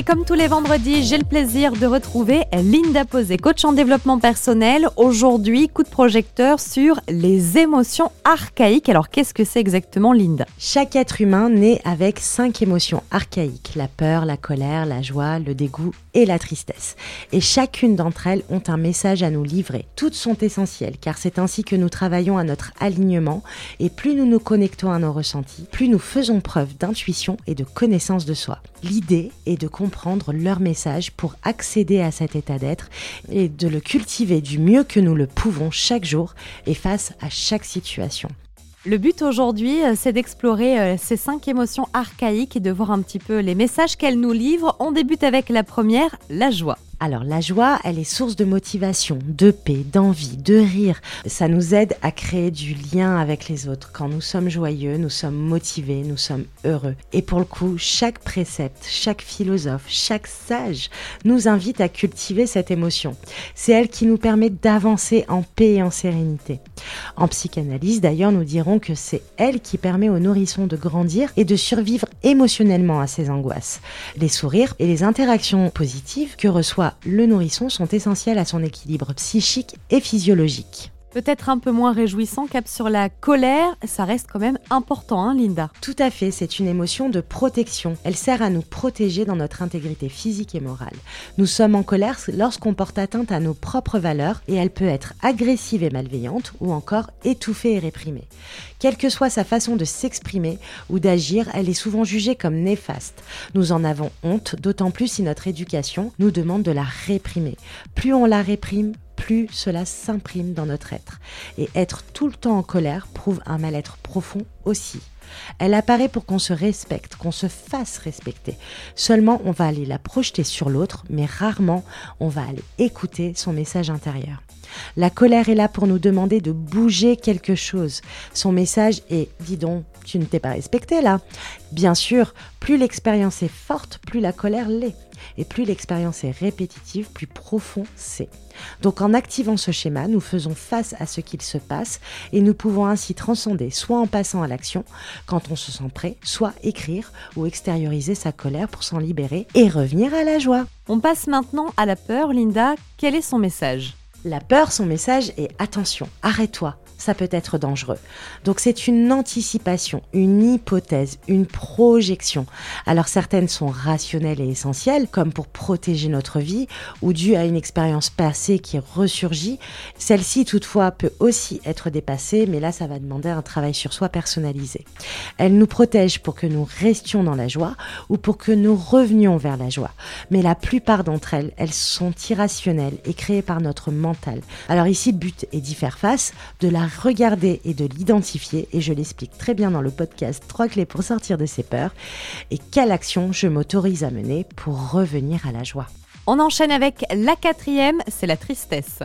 Et comme tous les vendredis, j'ai le plaisir de retrouver Linda Posé, coach en développement personnel. Aujourd'hui, coup de projecteur sur les émotions archaïques. Alors, qu'est-ce que c'est exactement, Linda? Chaque être humain naît avec cinq émotions archaïques la peur, la colère, la joie, le dégoût et la tristesse. Et chacune d'entre elles ont un message à nous livrer. Toutes sont essentielles car c'est ainsi que nous travaillons à notre alignement. Et plus nous nous connectons à nos ressentis, plus nous faisons preuve d'intuition et de connaissance de soi. L'idée est de comprendre leur message pour accéder à cet état d'être et de le cultiver du mieux que nous le pouvons chaque jour et face à chaque situation. Le but aujourd'hui, euh, c'est d'explorer euh, ces cinq émotions archaïques et de voir un petit peu les messages qu'elles nous livrent. On débute avec la première, la joie. Alors la joie, elle est source de motivation, de paix, d'envie, de rire. Ça nous aide à créer du lien avec les autres. Quand nous sommes joyeux, nous sommes motivés, nous sommes heureux. Et pour le coup, chaque précepte, chaque philosophe, chaque sage nous invite à cultiver cette émotion. C'est elle qui nous permet d'avancer en paix et en sérénité. En psychanalyse, d'ailleurs, nous dirons que c'est elle qui permet aux nourrissons de grandir et de survivre émotionnellement à ces angoisses. Les sourires et les interactions positives que reçoit le nourrisson sont essentiels à son équilibre psychique et physiologique. Peut-être un peu moins réjouissant, cap sur la colère, ça reste quand même important, hein, Linda Tout à fait, c'est une émotion de protection. Elle sert à nous protéger dans notre intégrité physique et morale. Nous sommes en colère lorsqu'on porte atteinte à nos propres valeurs et elle peut être agressive et malveillante ou encore étouffée et réprimée. Quelle que soit sa façon de s'exprimer ou d'agir, elle est souvent jugée comme néfaste. Nous en avons honte, d'autant plus si notre éducation nous demande de la réprimer. Plus on la réprime, plus cela s'imprime dans notre être. Et être tout le temps en colère prouve un mal-être profond aussi. Elle apparaît pour qu'on se respecte, qu'on se fasse respecter. Seulement, on va aller la projeter sur l'autre, mais rarement, on va aller écouter son message intérieur. La colère est là pour nous demander de bouger quelque chose. Son message est Dis donc, tu ne t'es pas respecté là. Bien sûr, plus l'expérience est forte, plus la colère l'est. Et plus l'expérience est répétitive, plus profond c'est. Donc en activant ce schéma, nous faisons face à ce qu'il se passe et nous pouvons ainsi transcender soit en passant à l'action quand on se sent prêt, soit écrire ou extérioriser sa colère pour s'en libérer et revenir à la joie. On passe maintenant à la peur, Linda. Quel est son message? La peur, son message est attention, arrête-toi, ça peut être dangereux. Donc c'est une anticipation, une hypothèse, une projection. Alors certaines sont rationnelles et essentielles, comme pour protéger notre vie, ou dues à une expérience passée qui ressurgit. Celle-ci toutefois peut aussi être dépassée, mais là ça va demander un travail sur soi personnalisé. Elle nous protège pour que nous restions dans la joie ou pour que nous revenions vers la joie. Mais la plupart d'entre elles, elles sont irrationnelles et créées par notre mental. Alors ici, le but est d'y faire face, de la regarder et de l'identifier, et je l'explique très bien dans le podcast Trois clés pour sortir de ses peurs, et quelle action je m'autorise à mener pour revenir à la joie. On enchaîne avec la quatrième, c'est la tristesse.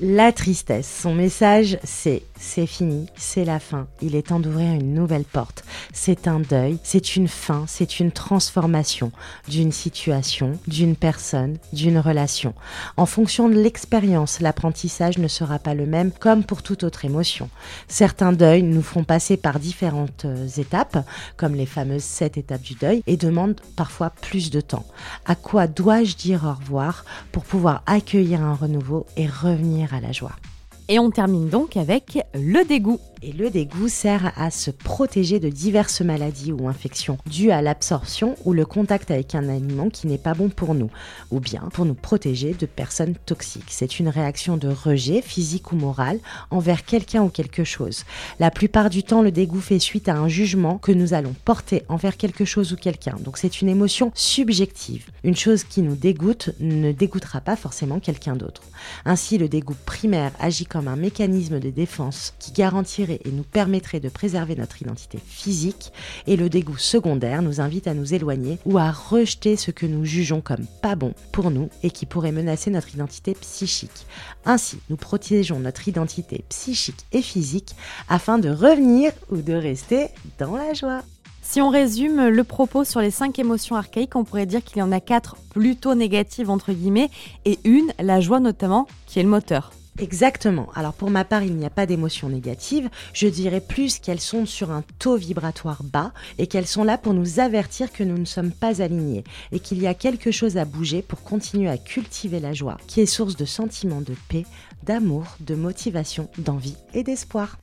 La tristesse, son message c'est c'est fini, c'est la fin, il est temps d'ouvrir une nouvelle porte. C'est un deuil, c'est une fin, c'est une transformation d'une situation, d'une personne, d'une relation. En fonction de l'expérience, l'apprentissage ne sera pas le même comme pour toute autre émotion. Certains deuils nous font passer par différentes euh, étapes, comme les fameuses sept étapes du deuil, et demandent parfois plus de temps. À quoi dois-je dire au revoir pour pouvoir accueillir un renouveau et revenir à la joie et on termine donc avec le dégoût. Et le dégoût sert à se protéger de diverses maladies ou infections dues à l'absorption ou le contact avec un aliment qui n'est pas bon pour nous, ou bien pour nous protéger de personnes toxiques. C'est une réaction de rejet physique ou moral envers quelqu'un ou quelque chose. La plupart du temps, le dégoût fait suite à un jugement que nous allons porter envers quelque chose ou quelqu'un. Donc c'est une émotion subjective. Une chose qui nous dégoûte ne dégoûtera pas forcément quelqu'un d'autre. Ainsi, le dégoût primaire agit comme un mécanisme de défense qui garantit et nous permettrait de préserver notre identité physique et le dégoût secondaire nous invite à nous éloigner ou à rejeter ce que nous jugeons comme pas bon pour nous et qui pourrait menacer notre identité psychique. Ainsi, nous protégeons notre identité psychique et physique afin de revenir ou de rester dans la joie. Si on résume le propos sur les cinq émotions archaïques, on pourrait dire qu'il y en a quatre plutôt négatives entre guillemets et une, la joie notamment, qui est le moteur. Exactement. Alors pour ma part, il n'y a pas d'émotions négatives. Je dirais plus qu'elles sont sur un taux vibratoire bas et qu'elles sont là pour nous avertir que nous ne sommes pas alignés et qu'il y a quelque chose à bouger pour continuer à cultiver la joie qui est source de sentiments de paix, d'amour, de motivation, d'envie et d'espoir.